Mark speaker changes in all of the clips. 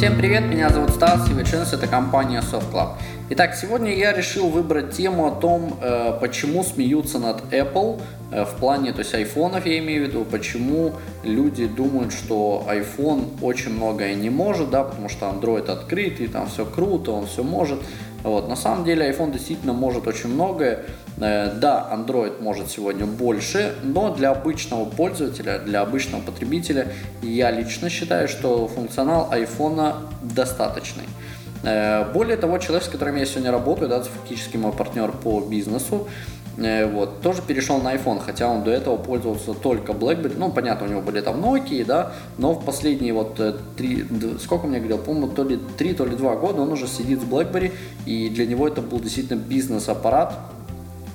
Speaker 1: Всем привет, меня зовут Стас, и Веченс это компания Soft. Итак, сегодня я решил выбрать тему о том, э, почему смеются над Apple э, в плане, то есть айфонов я имею в виду, почему люди думают, что iPhone очень многое не может, да, потому что Android открытый, там все круто, он все может. Вот. На самом деле iPhone действительно может очень многое. Э, да, Android может сегодня больше, но для обычного пользователя, для обычного потребителя я лично считаю, что функционал iPhone достаточный. Э, более того, человек, с которым я сегодня работаю, да, фактически мой партнер по бизнесу, вот, тоже перешел на iPhone, хотя он до этого пользовался только BlackBerry. Ну, понятно, у него были там Nokia, да, но в последние вот э, три, сколько мне говорил, по-моему, то ли три, то ли два года он уже сидит с BlackBerry, и для него это был действительно бизнес-аппарат,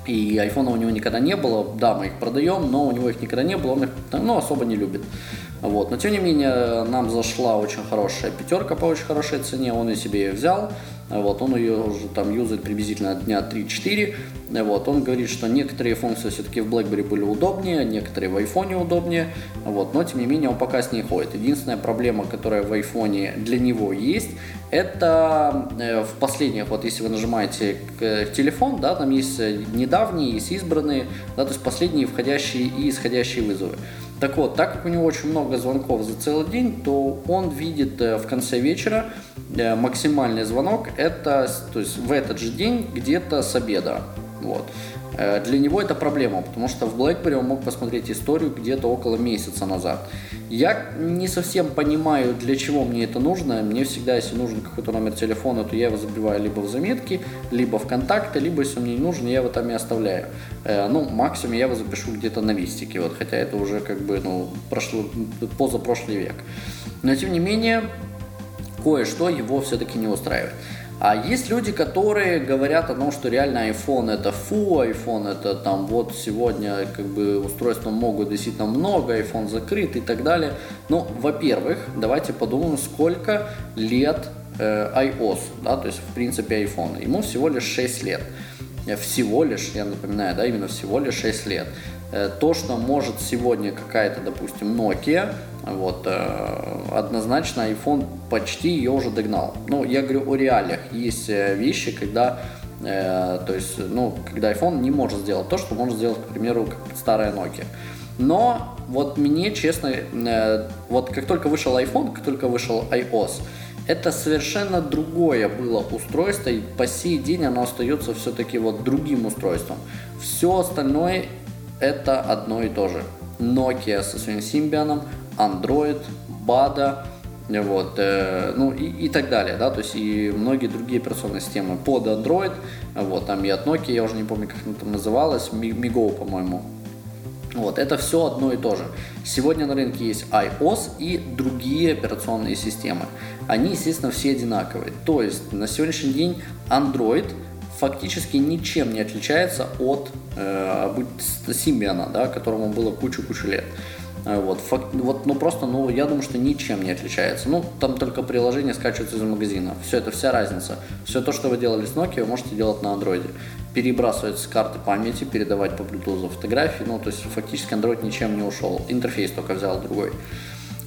Speaker 1: и айфона у него никогда не было. Да, мы их продаем, но у него их никогда не было, он их ну, особо не любит. Вот. Но тем не менее, нам зашла очень хорошая пятерка по очень хорошей цене, он и себе ее взял. Вот, он ее уже там юзает приблизительно дня 3-4. Вот, он говорит, что некоторые функции все-таки в BlackBerry были удобнее, некоторые в iPhone удобнее. Вот, но тем не менее он пока с ней ходит. Единственная проблема, которая в iPhone для него есть, это э, в последних, вот если вы нажимаете к, телефон, да, там есть недавние, есть избранные, да, то есть последние входящие и исходящие вызовы. Так вот, так как у него очень много звонков за целый день, то он видит э, в конце вечера э, максимальный звонок, это то есть в этот же день где-то с обеда. Вот. Э, для него это проблема, потому что в BlackBerry он мог посмотреть историю где-то около месяца назад. Я не совсем понимаю, для чего мне это нужно. Мне всегда, если нужен какой-то номер телефона, то я его забиваю либо в заметки, либо в контакты, либо, если мне не нужен, я его там и оставляю. Э, ну, максимум я его запишу где-то на листике, вот, хотя это уже как бы, ну, прошло, позапрошлый век. Но, тем не менее, кое-что его все-таки не устраивает. А есть люди, которые говорят о том, что реально iPhone это фу, iPhone это там вот сегодня как бы устройства могут действительно много, iPhone закрыт и так далее. Ну, во-первых, давайте подумаем, сколько лет э, iOS, да, то есть в принципе iPhone. Ему всего лишь 6 лет. Всего лишь, я напоминаю, да, именно всего лишь 6 лет. Э, то, что может сегодня какая-то, допустим, Nokia, вот, э, однозначно iPhone почти ее уже догнал. Ну, я говорю о реалиях. Есть э, вещи, когда то есть, ну, когда iPhone не может сделать то, что может сделать, к примеру, старая Nokia. Но вот мне, честно, вот как только вышел iPhone, как только вышел iOS, это совершенно другое было устройство, и по сей день оно остается все-таки вот другим устройством. Все остальное это одно и то же. Nokia со своим Symbian, Android, BADA, вот, э, ну и, и так далее, да, то есть и многие другие операционные системы под Android, вот, там и от Nokia, я уже не помню, как она там называлась, Migo, по-моему, вот, это все одно и то же. Сегодня на рынке есть iOS и другие операционные системы. Они, естественно, все одинаковые. То есть на сегодняшний день Android – фактически ничем не отличается от э, Симбиана, да, которому было кучу-кучу лет. Э, вот, факт, вот, ну просто, ну, я думаю, что ничем не отличается. Ну, там только приложение скачивается из магазина. Все, это вся разница. Все то, что вы делали с Nokia, вы можете делать на Android. Перебрасывать с карты памяти, передавать по Bluetooth фотографии. Ну, то есть фактически Android ничем не ушел. Интерфейс только взял другой.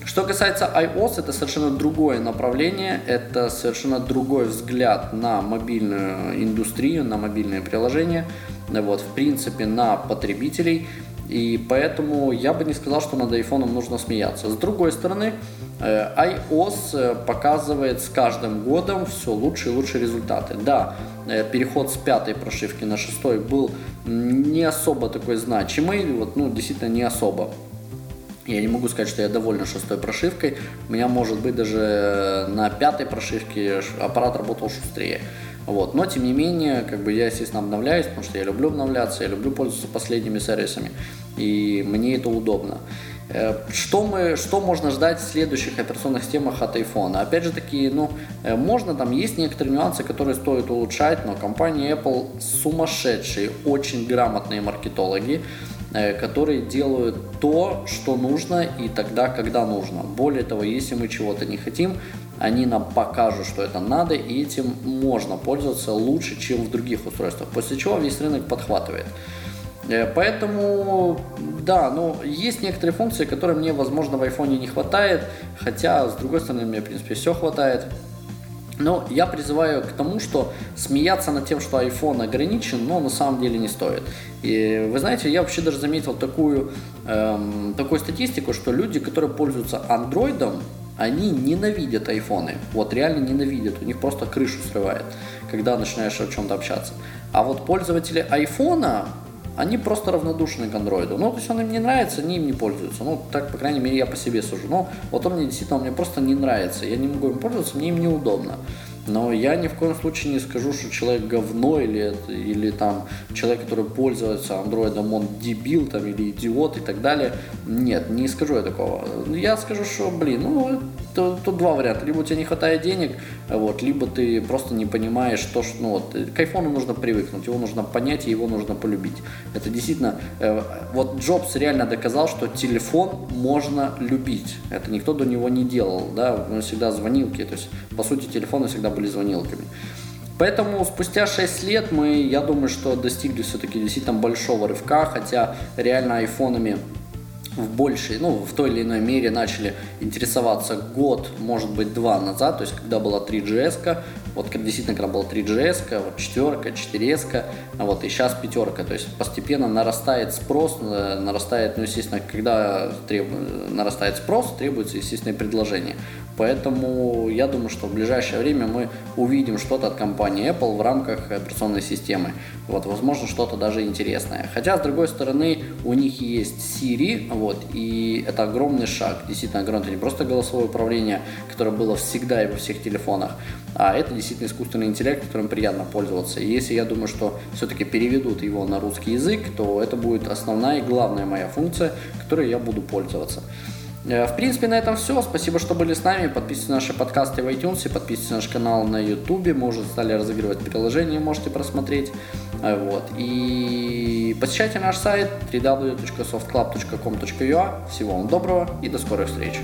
Speaker 1: Что касается iOS, это совершенно другое направление, это совершенно другой взгляд на мобильную индустрию, на мобильные приложения, вот, в принципе, на потребителей. И поэтому я бы не сказал, что над iPhone нужно смеяться. С другой стороны, э, iOS э, показывает с каждым годом все лучше и лучше результаты. Да, э, переход с пятой прошивки на шестой был не особо такой значимый, вот, ну, действительно не особо. Я не могу сказать, что я доволен шестой прошивкой. У меня, может быть, даже на пятой прошивке аппарат работал шустрее. Вот. Но, тем не менее, как бы я, естественно, обновляюсь, потому что я люблю обновляться, я люблю пользоваться последними сервисами, и мне это удобно. Э, что, мы, что можно ждать в следующих операционных системах от iPhone? Опять же таки, ну, э, можно, там есть некоторые нюансы, которые стоит улучшать, но компания Apple сумасшедшие, очень грамотные маркетологи, Э, которые делают то, что нужно и тогда, когда нужно. Более того, если мы чего-то не хотим, они нам покажут, что это надо, и этим можно пользоваться лучше, чем в других устройствах. После чего весь рынок подхватывает. Э, поэтому, да, ну, есть некоторые функции, которые мне, возможно, в айфоне не хватает, хотя, с другой стороны, мне, в принципе, все хватает. Но я призываю к тому, что смеяться над тем, что iPhone ограничен, но на самом деле не стоит. И вы знаете, я вообще даже заметил такую, эм, такую статистику, что люди, которые пользуются андроидом, они ненавидят айфоны. Вот реально ненавидят. У них просто крышу срывает, когда начинаешь о чем-то общаться. А вот пользователи айфона, они просто равнодушны к андроиду. Ну, то есть он им не нравится, они им не пользуются. Ну, так, по крайней мере, я по себе сужу. Но вот он мне действительно, он мне просто не нравится. Я не могу им пользоваться, мне им неудобно. Но я ни в коем случае не скажу, что человек говно или, или там человек, который пользуется андроидом, он дебил там, или идиот и так далее. Нет, не скажу я такого. Я скажу, что, блин, ну, тут, тут два варианта. Либо у тебя не хватает денег, вот, либо ты просто не понимаешь, что, ну, вот, к айфону нужно привыкнуть, его нужно понять и его нужно полюбить. Это действительно, э, вот Джобс реально доказал, что телефон можно любить. Это никто до него не делал, да, он всегда звонилки, то есть, по сути, телефоны всегда были звонилками. Поэтому спустя 6 лет мы, я думаю, что достигли все-таки действительно большого рывка, хотя реально айфонами в большей, ну, в той или иной мере начали интересоваться год, может быть, два назад, то есть когда была 3GS, вот действительно, когда была 3GS, вот четверка, 4S, а вот и сейчас пятерка, то есть постепенно нарастает спрос, э, нарастает, ну, естественно, когда треб... нарастает спрос, требуется, естественно, предложение. Поэтому я думаю, что в ближайшее время мы увидим что-то от компании Apple в рамках операционной системы. Вот, возможно, что-то даже интересное. Хотя, с другой стороны, у них есть Siri, вот, и это огромный шаг, действительно огромный. Это не просто голосовое управление, которое было всегда и во всех телефонах, а это действительно искусственный интеллект, которым приятно пользоваться. И если я думаю, что все-таки переведут его на русский язык, то это будет основная и главная моя функция, которой я буду пользоваться. Э, в принципе, на этом все. Спасибо, что были с нами. Подписывайтесь на наши подкасты в iTunes, подписывайтесь на наш канал на YouTube. Мы уже стали разыгрывать приложение, можете просмотреть. Э, вот. И посещайте наш сайт www.softclub.com.ua. Всего вам доброго и до скорой встречи.